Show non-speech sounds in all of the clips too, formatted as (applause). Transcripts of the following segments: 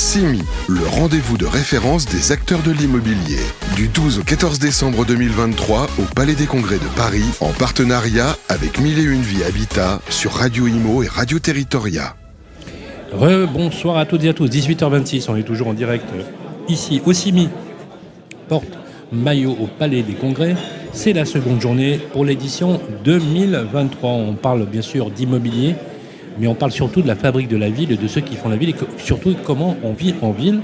CIMI, le rendez-vous de référence des acteurs de l'immobilier. Du 12 au 14 décembre 2023 au Palais des Congrès de Paris, en partenariat avec Mille et Une Vie Habitat sur Radio Imo et Radio Territoria. bonsoir à toutes et à tous, 18h26, on est toujours en direct euh, ici au CIMI, porte Maillot au Palais des Congrès. C'est la seconde journée pour l'édition 2023. On parle bien sûr d'immobilier, mais on parle surtout de la fabrique de la ville et de ceux qui font la ville et surtout comment on vit en ville.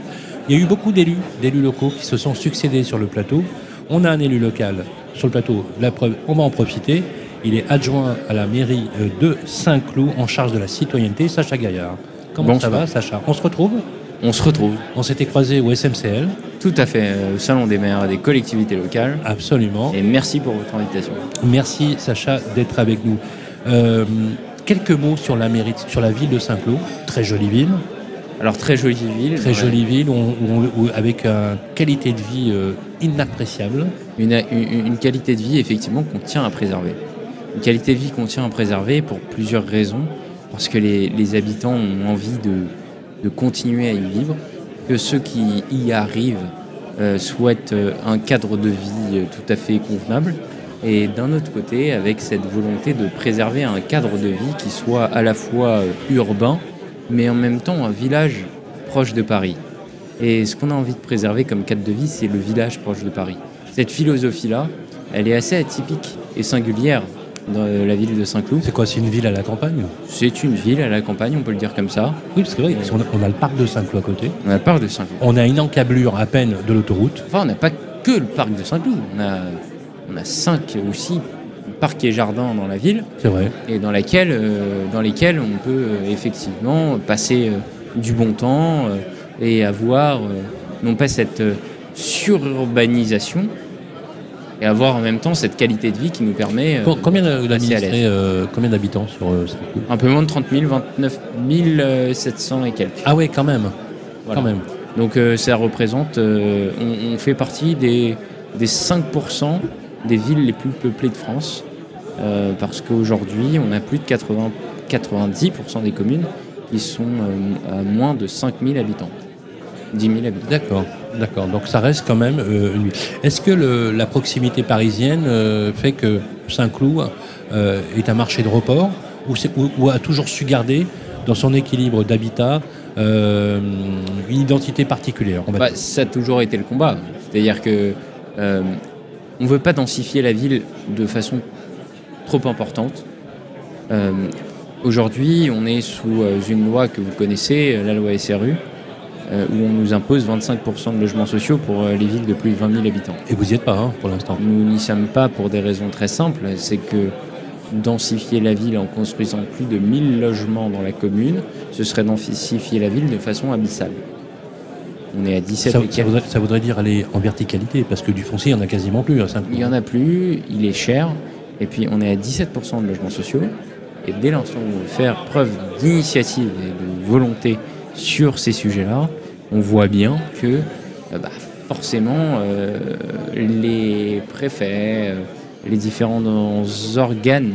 Il y a eu beaucoup d'élus, d'élus locaux qui se sont succédés sur le plateau. On a un élu local sur le plateau, la preuve, on va en profiter. Il est adjoint à la mairie euh, de Saint-Cloud en charge de la citoyenneté, Sacha Gaillard. Comment ça va, Sacha? On se retrouve? On se retrouve. On s'était croisé au SMCL. Tout à fait, euh, au Salon des maires et des collectivités locales. Absolument. Et merci pour votre invitation. Merci, Sacha, d'être avec nous. Euh, quelques mots sur la, mairie, sur la ville de Saint-Cloud. Très jolie ville. Alors très jolie ville. Très jolie ville, avec une qualité de vie euh, inappréciable. Une, une, qualité de vie effectivement qu'on tient à préserver. Une qualité de vie qu'on tient à préserver pour plusieurs raisons. Parce que les, habitants ont envie de, de, continuer à y vivre, que ceux qui y arrivent euh, souhaitent euh, un cadre de vie tout à fait convenable. Et d'un autre côté, avec cette volonté de préserver un cadre de vie qui soit à la fois urbain, mais en même temps un village proche de Paris. Et ce qu'on a envie de préserver comme cadre de vie, c'est le village proche de Paris. Cette philosophie-là, elle est assez atypique et singulière dans la ville de Saint-Cloud. C'est quoi C'est une ville à la campagne? C'est une ville à la campagne, on peut le dire comme ça. Oui, c'est vrai, parce qu'on a, on a le parc de Saint-Cloud à côté. On a le parc de Saint-Cloud. On a une encablure à peine de l'autoroute. Enfin, on n'a pas que le parc de Saint-Cloud. On a, on a cinq ou six parcs et jardins dans la ville. C'est vrai. Et dans, laquelle, euh, dans lesquels on peut euh, effectivement passer euh, du bon temps et avoir non pas cette sururbanisation, et avoir en même temps cette qualité de vie qui nous permet. combien combien d'habitants sur ce Un peu moins de 30 000, 29 700 et quelques. Ah ouais, quand même. Quand même. Donc ça représente, on, fait partie des, des 5% des villes les plus peuplées de France. Euh, parce qu'aujourd'hui, on a plus de 80, 90% des communes qui sont euh, à moins de 5000 habitants. 10 000 habitants. D'accord, d'accord. Donc ça reste quand même euh, une. Est-ce que la proximité parisienne fait que Saint-Cloud est un marché de report ou, a toujours su garder dans son équilibre d'habitat une identité particulière bah, Ça a toujours été le combat. C'est-à-dire que on ne veut pas densifier la ville de façon trop importante. Euh, aujourd'hui, on est sous euh, une loi que vous connaissez, la loi SRU, euh, où on nous impose 25% de logements sociaux pour les villes de plus de 20 000 habitants. Et vous n'y êtes pas hein, pour l'instant Nous n'y sommes pas pour des raisons très simples. C'est que densifier la ville en construisant plus de 1000 logements dans la commune, ce serait densifier la ville de façon abyssale. On est à 17 ça, ça, voudrait, dire aller en verticalité, parce que du foncier, il n'y en a quasiment plus. Hein, il n'y en a plus, il est cher, et puis on est à 17% de logements sociaux. Et dès l'instant où on veut faire preuve d'initiative et de volonté sur ces sujets-là, on voit bien que euh, bah, forcément euh, les préfets, euh, les différents organes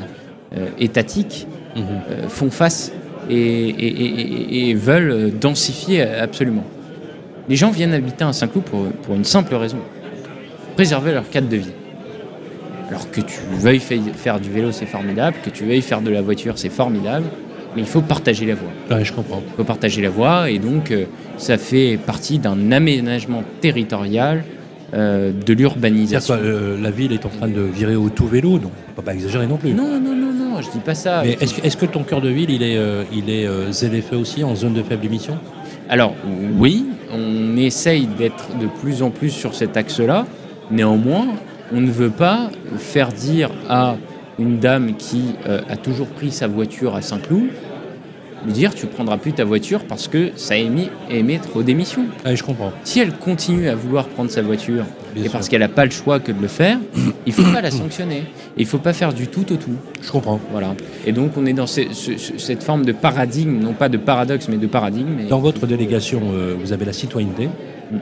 étatiques mhm. font face et, veulent densifier absolument. Les gens viennent habiter à Saint-Cloud pour, une simple raison, préserver leur cadre de vie. Alors que tu veuilles faire du vélo, c'est formidable, que tu veuilles faire de la voiture, c'est formidable, mais il faut partager la voie. Oui, je comprends. Il faut partager la voie, et donc euh, ça fait partie d'un aménagement territorial euh, de l'urbanisation. Euh, la ville est en train de virer au tout vélo, donc on ne peut pas exagérer non plus. Non, non, non, non, je dis pas ça. Mais est-ce que, ton cœur de ville, il est, il est ZFE aussi, en zone de faible émission? Alors, oui, on essaye d'être de plus en plus sur cet axe-là. Néanmoins, on ne veut pas faire dire à une dame qui euh, a toujours pris sa voiture à Saint-Cloud, lui dire tu prendras plus ta voiture parce que ça émet, émet trop d'émissions. Ah, je comprends. Si elle continue à vouloir prendre sa voiture et parce qu'elle n'a pas le choix que de le faire, (coughs) il faut pas la sanctionner. Il faut pas faire du tout au tout. Je comprends. Voilà. Et donc on est dans cette forme de paradigme, non pas de paradoxe, mais de paradigme. Dans votre délégation, euh, vous avez la citoyenneté. Mm.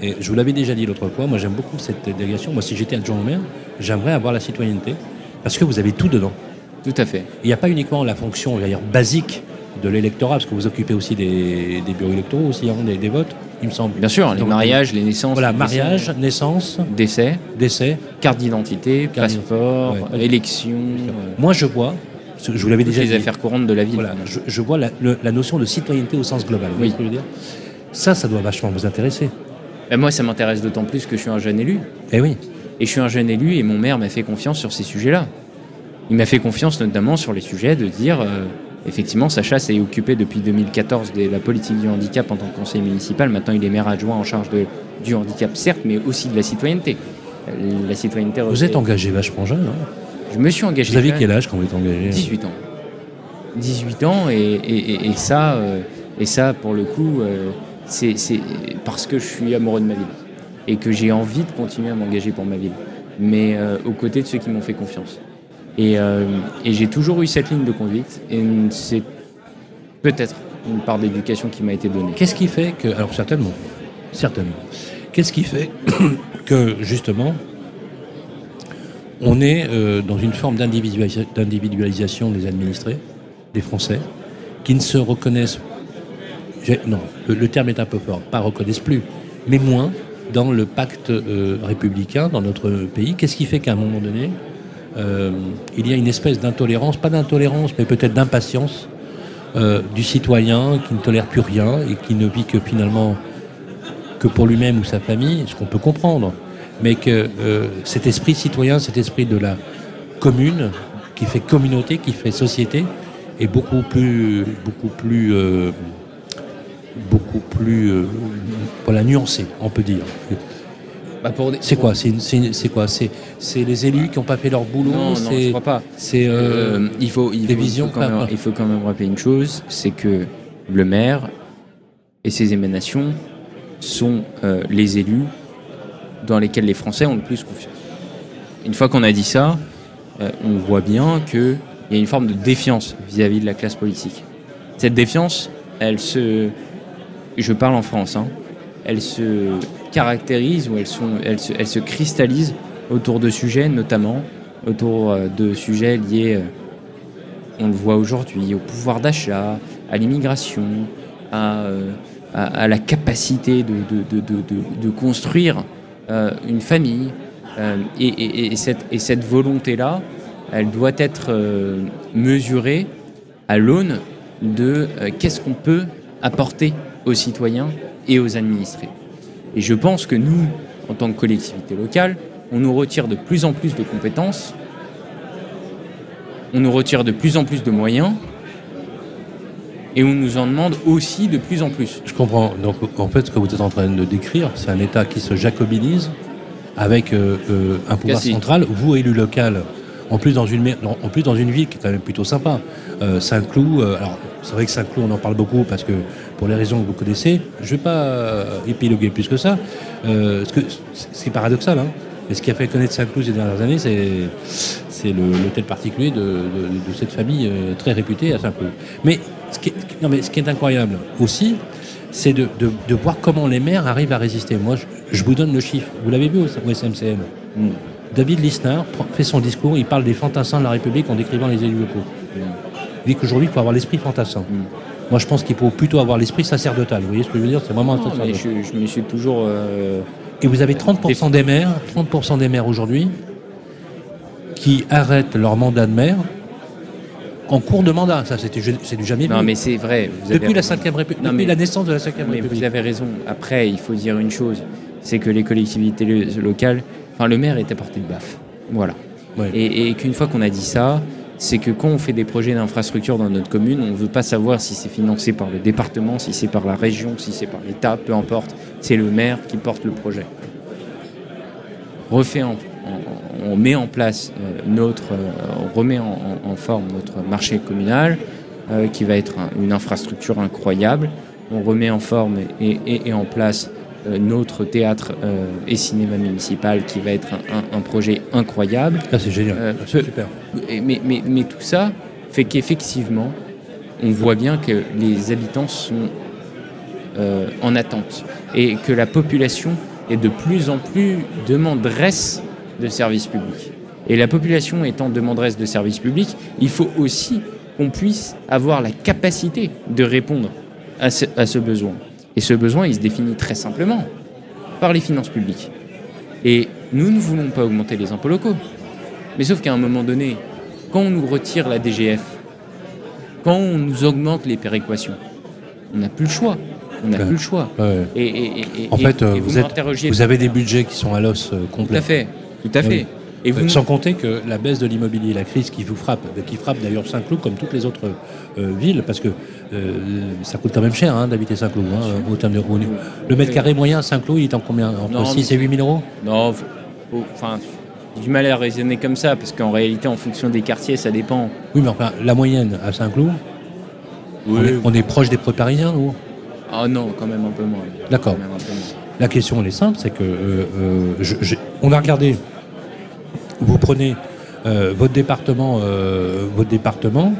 Et je vous l'avais déjà dit l'autre fois, moi j'aime beaucoup cette délégation. Moi, si j'étais adjoint au maire, j'aimerais avoir la citoyenneté parce que vous avez tout dedans. Tout à fait. Il n'y a pas uniquement la fonction dire, basique de l'électorat, parce que vous occupez aussi des, des bureaux électoraux aussi, hein, des, des votes, il me semble. Bien sûr, les mariages, les naissances. Voilà, les mariage, naissance, décès, décès. carte d'identité, passeport, ouais. élection, euh, Moi, je vois, je vous l'avais déjà les dit, affaires courantes de la ville. voilà, je, je vois la, le- la notion de citoyenneté au sens global. Vous Oui. ce que je veux dire? Ça, ça doit vachement vous intéresser. Ben, moi, ça m'intéresse d'autant plus que je suis un jeune élu. Eh oui. Et je suis un jeune élu et mon maire m'a fait confiance sur ces sujets-là. Il m'a fait confiance notamment sur les sujets de dire, euh, effectivement, Sacha s'est occupé depuis 2014 de la politique du handicap en tant que conseiller municipal. Maintenant, il est maire adjoint en charge de, du handicap, certes, mais aussi de la citoyenneté. Euh, La citoyenneté. Vous êtes engagé vachement jeune. hein Je me suis engagé. vous avez jeune. quel âge quand vous êtes engagé? 18 ans. 18 ans et, et- et- et ça, euh, et ça pour le coup, euh, c'est c'est parce que je suis amoureux de ma ville et que j'ai envie de continuer à m'engager pour ma ville, mais euh, aux côtés de ceux qui m'ont fait confiance. Et, euh, et j'ai toujours eu cette ligne de conduite et c'est peut-être une part d'éducation qui m'a été donnée. Qu'est-ce qui fait que. Alors, certainement. Certainement. Qu'est-ce qui fait (coughs) que, justement, on est euh, dans une forme d'individualisa- d'individualisation des administrés, des Français, qui ne se reconnaissent. Non, le terme est un peu fort, pas reconnaissent plus, mais moins dans le pacte euh, républicain dans notre pays. Qu'est-ce qui fait qu'à un moment donné, euh, il y a une espèce d'intolérance, pas d'intolérance, mais peut-être d'impatience euh, du citoyen qui ne tolère plus rien et qui ne vit que finalement que pour lui-même ou sa famille, ce qu'on peut comprendre, mais que euh, cet esprit citoyen, cet esprit de la commune, qui fait communauté, qui fait société, est beaucoup plus, beaucoup plus, beaucoup plus, voilà, nuancé, on peut dire. Bah, C'est quoi C'est quoi C'est les élus qui n'ont pas fait leur boulot Non, non, je crois pas. c'est euh, Euh, il, faut, il, des faut, visions il, faut quand même, il faut quand même rappeler une chose, c'est que le maire et ses émanations sont euh, les élus dans lesquels les Français ont le plus confiance. Une fois qu'on a dit ça, euh, on voit bien qu'il y a une forme de défiance vis-à-vis de la classe politique. Cette défiance, elle se... Je parle en France, hein, elle se caractérise ou elle, sont, elle, se, elle se cristallise autour de sujets, notamment autour euh, de sujets liés, euh, on le voit aujourd'hui, au pouvoir d'achat, à l'immigration, à, euh, la capacité de, construire une famille. Et, et- et cette, et cette volonté-là, elle doit être mesurée à l'aune de qu'est-ce qu'on peut apporter aux citoyens et aux administrés. Et je pense que nous, en tant que collectivité locale, on nous retire de plus en plus de compétences, on nous retire de plus en plus de moyens, et on nous en demande aussi de plus en plus. Je comprends. Donc, en fait, ce que vous êtes en train de décrire, c'est un État qui se jacobinise avec euh, euh, un pouvoir central. Vous, élu local, en plus dans une, ville qui est quand même plutôt sympa. Euh, Saint-Cloud, euh, alors c'est vrai que Saint-Cloud, on en parle beaucoup parce que pour les raisons que vous connaissez, je ne vais pas euh, épiloguer plus que ça. Ce, paradoxal, hein. Mais ce qui a fait connaître Saint-Cloud ces dernières années, c'est l'hôtel particulier de, cette famille très réputée à Saint-Cloud. Mais ce qui, est, mais ce qui est incroyable aussi, c'est de, voir comment les maires arrivent à résister. Moi, je, vous donne le chiffre. Vous l'avez vu au, SMCM. David prend- fait son discours, il parle des fantassins de la République en décrivant les élus locaux. Il dit qu'aujourd'hui, il faut avoir l'esprit fantassin. Mm. Moi, je pense qu'il faut plutôt avoir l'esprit sacerdotal. Vous voyez ce que je veux dire? C'est vraiment un mais sacerdotal. je, je me suis toujours... euh, Et vous avez 30% des maires, 30% des maires aujourd'hui, qui arrêtent leur mandat de maire en cours de mandat. Ça, c'est du jamais vu. Non, mais c'est vrai. Vous avez depuis la raison. 5 République, Non, depuis mais- la naissance de la 5 Mais République. vous avez raison. Après, il faut dire une chose, c'est que les collectivités lo- locales, enfin le maire est à portée de baffe. Voilà. Ouais. Et, et qu'une fois qu'on a dit ça, c'est que quand on fait des projets d'infrastructure dans notre commune, on ne veut pas savoir si c'est financé par le département, si c'est par la région, si c'est par l'État, peu importe. C'est le maire qui porte le projet. Refait en- on met en place euh, notre, euh, on remet en, forme notre marché communal, euh, qui va être un- une infrastructure incroyable. On remet en forme et, et- et en place notre théâtre euh, et cinéma municipal, qui va être un, un- un projet incroyable. Ah, c'est génial. Euh, peu- super. Mais, mais- mais tout ça fait qu'effectivement, on voit bien que les habitants sont euh, en attente et que la population est de plus en plus demanderesse de services publics. Et la population étant demanderesse de services publics, il faut aussi qu'on puisse avoir la capacité de répondre à ce, à ce besoin. Et ce besoin, il se définit très simplement par les finances publiques. Et nous ne voulons pas augmenter les impôts locaux. Mais sauf qu'à un moment donné, quand on nous retire la DGF, quand on nous augmente les péréquations, on n'a plus le choix. On n'a plus le choix. Ouais. Et, et- et- En fait, euh, et vous, vous, êtes- vous avez des budgets qui sont à l'os euh, Tout complet. à fait. Tout à fait. Oui. Et vous, Sans compter que la baisse de l'immobilier, la crise qui vous frappe, qui frappe d'ailleurs Saint-Cloud comme toutes les autres euh, villes, parce que euh, ça coûte quand même cher hein, d'habiter Saint-Cloud. hein, au terme de revenus. Le mètre carré moyen à Saint-Cloud, il est en combien Entre Non, 6 et 8 000 euros? Non, enfin, j'ai du mal à raisonner comme ça, parce qu'en réalité, en fonction des quartiers, ça dépend. Oui, mais enfin, la moyenne à Saint-Cloud, on, est, on est proche des preux parisiens, nous. Ah non, quand même un peu moins. D'accord. La question, elle est simple, c'est que euh, je- on a regardé. Vous prenez euh, votre département, euh, votre département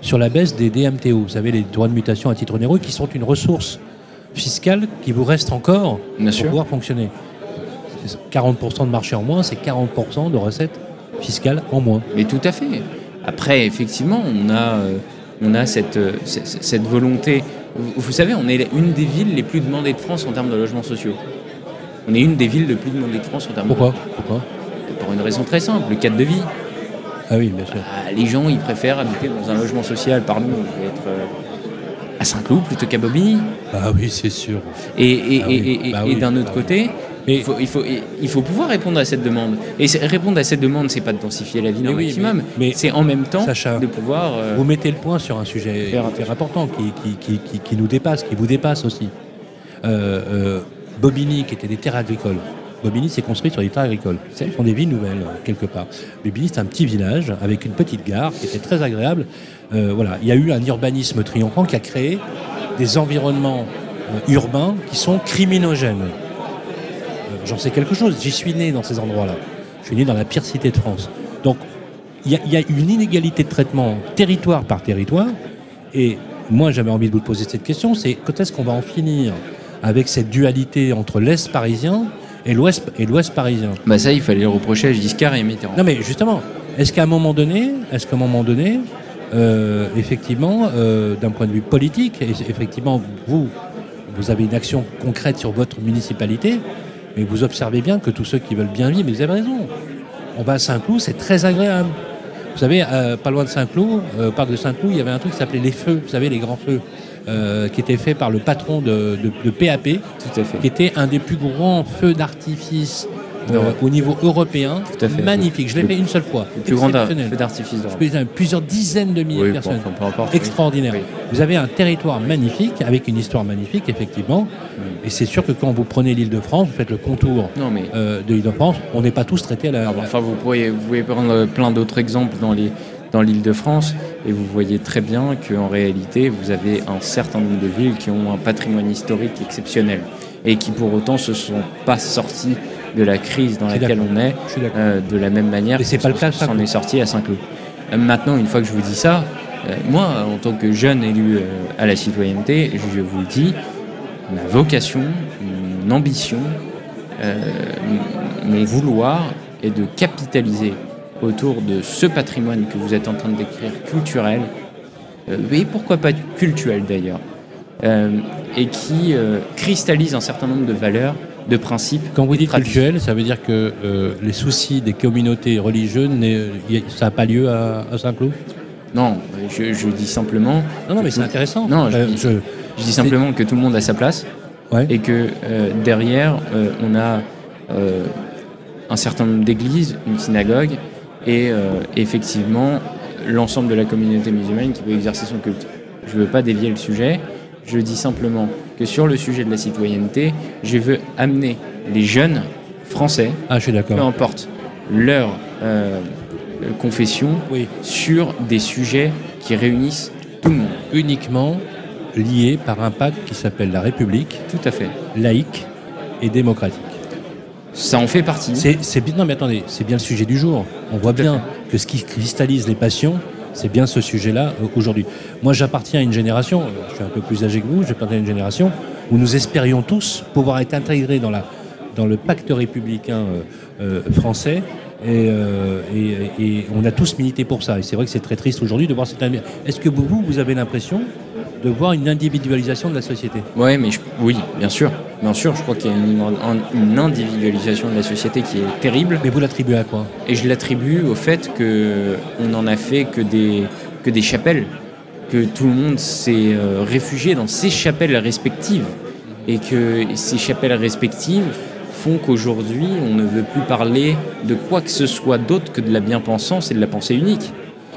sur la baisse des DMTO. Vous savez, les droits de mutation à titre onéreux, qui sont une ressource fiscale qui vous reste encore Bien pour sûr. pouvoir fonctionner. C'est 40% de marché en moins, c'est 40% de recettes fiscales en moins. Mais tout à fait. Après, effectivement, on a, euh, on a cette, cette, cette volonté. Vous, vous savez, on est une des villes les plus demandées de France en termes de logements sociaux. On est une des villes les plus demandées de France en termes Pourquoi? de... Pourquoi? Pour une raison très simple, le cadre de vie. Ah oui, bien sûr. Ah, les gens, ils préfèrent habiter dans un logement social, pardon, je vais être euh, à Saint-Cloud plutôt qu'à Bobigny. Ah oui, c'est sûr. Et, et, Ah oui. et- et- Bah et oui, d'un autre bah côté, Mais- il, faut, il, faut, il faut pouvoir répondre à cette demande. Et répondre à cette demande, c'est pas de densifier la ville au oui, maximum, mais- mais- c'est en même temps Sacha, de pouvoir. euh, Vous mettez le point sur un sujet hyper important qui, qui, qui, qui- qui nous dépasse, qui vous dépasse aussi. Euh, euh, Bobigny, qui était des terres agricoles. Bobigny s'est construit sur des terres agricoles. Ce sont des villes nouvelles, euh, quelque part. Bobigny, c'est un petit village avec une petite gare qui était très agréable. Euh, voilà. Il y a eu un urbanisme triomphant qui a créé des environnements euh, urbains qui sont criminogènes. J'en sais quelque chose. J'y suis né dans ces endroits-là. Je suis né dans la pire cité de France. Donc, il y, y a une inégalité de traitement territoire par territoire. Et moi, j'avais envie de vous poser cette question, c'est quand est-ce qu'on va en finir avec cette dualité entre l'Est parisien et l'Ouest et l'Ouest parisien Bah ça, il fallait le reprocher à Giscard et Mitterrand. Non, mais justement, est-ce qu'à un moment donné, est-ce qu'à un moment donné, euh, effectivement, euh, d'un point de vue politique, effectivement, vous, vous avez une action concrète sur votre municipalité, mais vous observez bien que tous ceux qui veulent bien vivre, mais vous avez raison. On va à Saint-Cloud, c'est très agréable. Vous savez, euh, pas loin de Saint-Cloud, au parc de Saint-Cloud, il y avait un truc qui s'appelait les feux, vous savez, les grands feux, euh, qui étaient faits par le patron de, de- de PAP, Tout à fait. qui était un des plus grands feux d'artifice euh, au niveau européen. Tout à fait. Magnifique, je l'ai fait une seule fois. Le plus grand feu d'artifice d'Europe. Plusieurs dizaines de milliers Oui, de bon, personnes. peu importe. Extraordinaire. Oui. Vous avez un territoire magnifique, avec une histoire magnifique, effectivement. Mm. Et c'est sûr que quand vous prenez l'île de France, vous faites le contour Non, mais euh, de l'île de France, on n'est pas tous traités à la. Ah, bon, enfin, vous pourriez, vous pouvez prendre plein d'autres exemples dans les dans l'Île-de-France et vous voyez très bien qu'en réalité, vous avez un certain nombre de villes qui ont un patrimoine historique exceptionnel et qui pour autant se sont pas sorties de la crise dans laquelle on est euh, de la même manière Et c'est pas le cas Saint-Cloud. est sorti à Saint-Cloud. Euh, Maintenant, une fois que je vous dis ça, euh, moi, en tant que jeune élu euh, à la citoyenneté, je vous le dis, ma vocation, mon ambition, mon vouloir est de capitaliser autour de ce patrimoine que vous êtes en train de décrire culturel, euh, et pourquoi pas cultuel d'ailleurs, euh, et qui euh, cristallise un certain nombre de valeurs, de principes. Quand vous dites culturel, ça veut dire que euh, les soucis des communautés religieuses, ça n'a pas lieu à, à Saint-Cloud? Non, je, je dis simplement. Non, non, mais c'est intéressant. Non, je Euh, dis- je- Je dis simplement que tout le monde a sa place ouais. et que euh, derrière, on a un certain nombre d'églises, une synagogue et euh, effectivement l'ensemble de la communauté musulmane qui peut exercer son culte. Je ne veux pas dévier le sujet, je dis simplement que sur le sujet de la citoyenneté, je veux amener les jeunes français, Ah, je suis peu importe leur euh, confession, Oui. sur des sujets qui réunissent tout le monde. Uniquement lié par un pacte qui s'appelle la République, Tout à fait. laïque et démocratique. Ça en fait partie. C'est, non mais attendez, c'est bien le sujet du jour. On voit bien que ce qui cristallise les passions, c'est bien ce sujet-là euh, aujourd'hui. Moi, j'appartiens à une génération, euh, je suis un peu plus âgé que vous, j'appartiens à une génération où nous espérions tous pouvoir être intégrés dans, la, dans le pacte républicain euh, euh, français euh, et, et, on a tous milité pour ça. Et c'est vrai que c'est très triste aujourd'hui de voir cette. Est-ce que vous, vous avez l'impression de voir une individualisation de la société? Ouais, mais Oui, bien sûr. Bien sûr, je crois qu'il y a une, individualisation de la société qui est terrible. Mais vous l'attribuez à quoi? Et je l'attribue au fait qu'on n'en a fait que des, que des chapelles, que tout le monde s'est euh, réfugié dans ses chapelles respectives. Et que ces chapelles respectives font qu'aujourd'hui, on ne veut plus parler de quoi que ce soit d'autre que de la bien-pensance et de la pensée unique.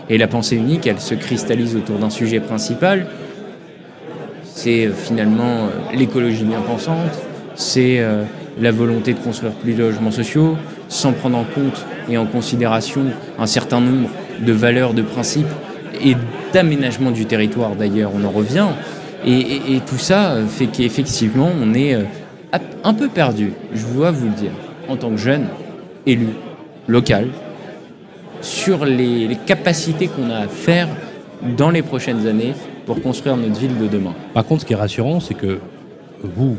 Et la pensée unique, elle se cristallise autour d'un sujet principal. C'est euh, finalement euh, l'écologie bien-pensante, c'est euh, la volonté de construire plus de logements sociaux, sans prendre en compte et en considération un certain nombre de valeurs, de principes et d'aménagement du territoire d'ailleurs, on en revient. Et, et tout ça fait qu'effectivement, on est un peu perdu, je dois vous le dire, en tant que jeune élu local, sur les, capacités qu'on a à faire dans les prochaines années pour construire notre ville de demain. Par contre, ce qui est rassurant, c'est que vous,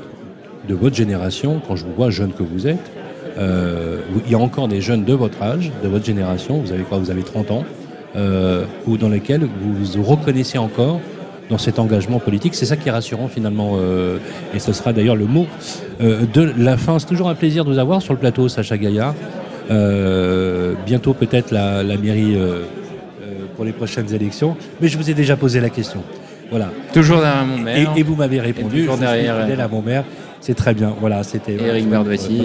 de votre génération, quand je vous vois jeune que vous êtes, euh, il y a encore des jeunes de votre âge, de votre génération, vous avez quoi Vous avez 30 ans, euh, ou dans lesquels vous vous reconnaissez encore dans cet engagement politique. C'est ça qui est rassurant finalement, euh, et ce sera d'ailleurs le mot de la fin. C'est toujours un plaisir de vous avoir sur le plateau, Sacha Gaillard. Bientôt peut-être la, mairie pour les prochaines élections, mais je vous ai déjà posé la question. Voilà. Toujours derrière mon maire. Et, vous m'avez répondu. toujours derrière. à mon maire. C'est très bien. Voilà, c'était. Eric Bardouassi.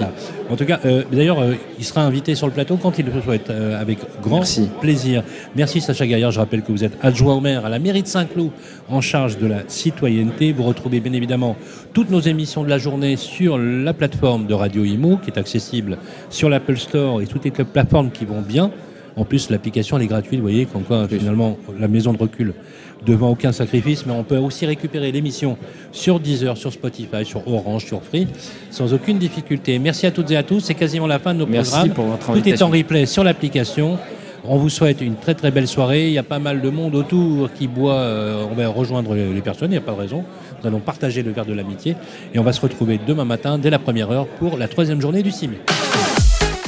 En tout cas, euh, d'ailleurs, euh, il sera invité sur le plateau quand il le souhaite, euh, avec grand plaisir. Merci Sacha Gaillard. Je rappelle que vous êtes adjoint au maire à la mairie de Saint-Cloud, en charge de la citoyenneté. Vous retrouvez bien évidemment toutes nos émissions de la journée sur la plateforme de Radio Imo, qui est accessible sur l'Apple Store et toutes les plateformes qui vont bien. En plus, l'application elle est gratuite, vous voyez, comme quoi finalement la maison de recul devant aucun sacrifice, mais on peut aussi récupérer l'émission sur Deezer, sur Spotify, sur Orange, sur Free, sans aucune difficulté. Merci à toutes et à tous, c'est quasiment la fin de nos Merci programmes. Pour votre Tout est en replay sur l'application. On vous souhaite une très très belle soirée. Il y a pas mal de monde autour qui boit. Euh, on va rejoindre les personnes, il n'y a pas de raison. Nous allons partager le verre de l'amitié et on va se retrouver demain matin dès la première heure pour la troisième journée du CIMI.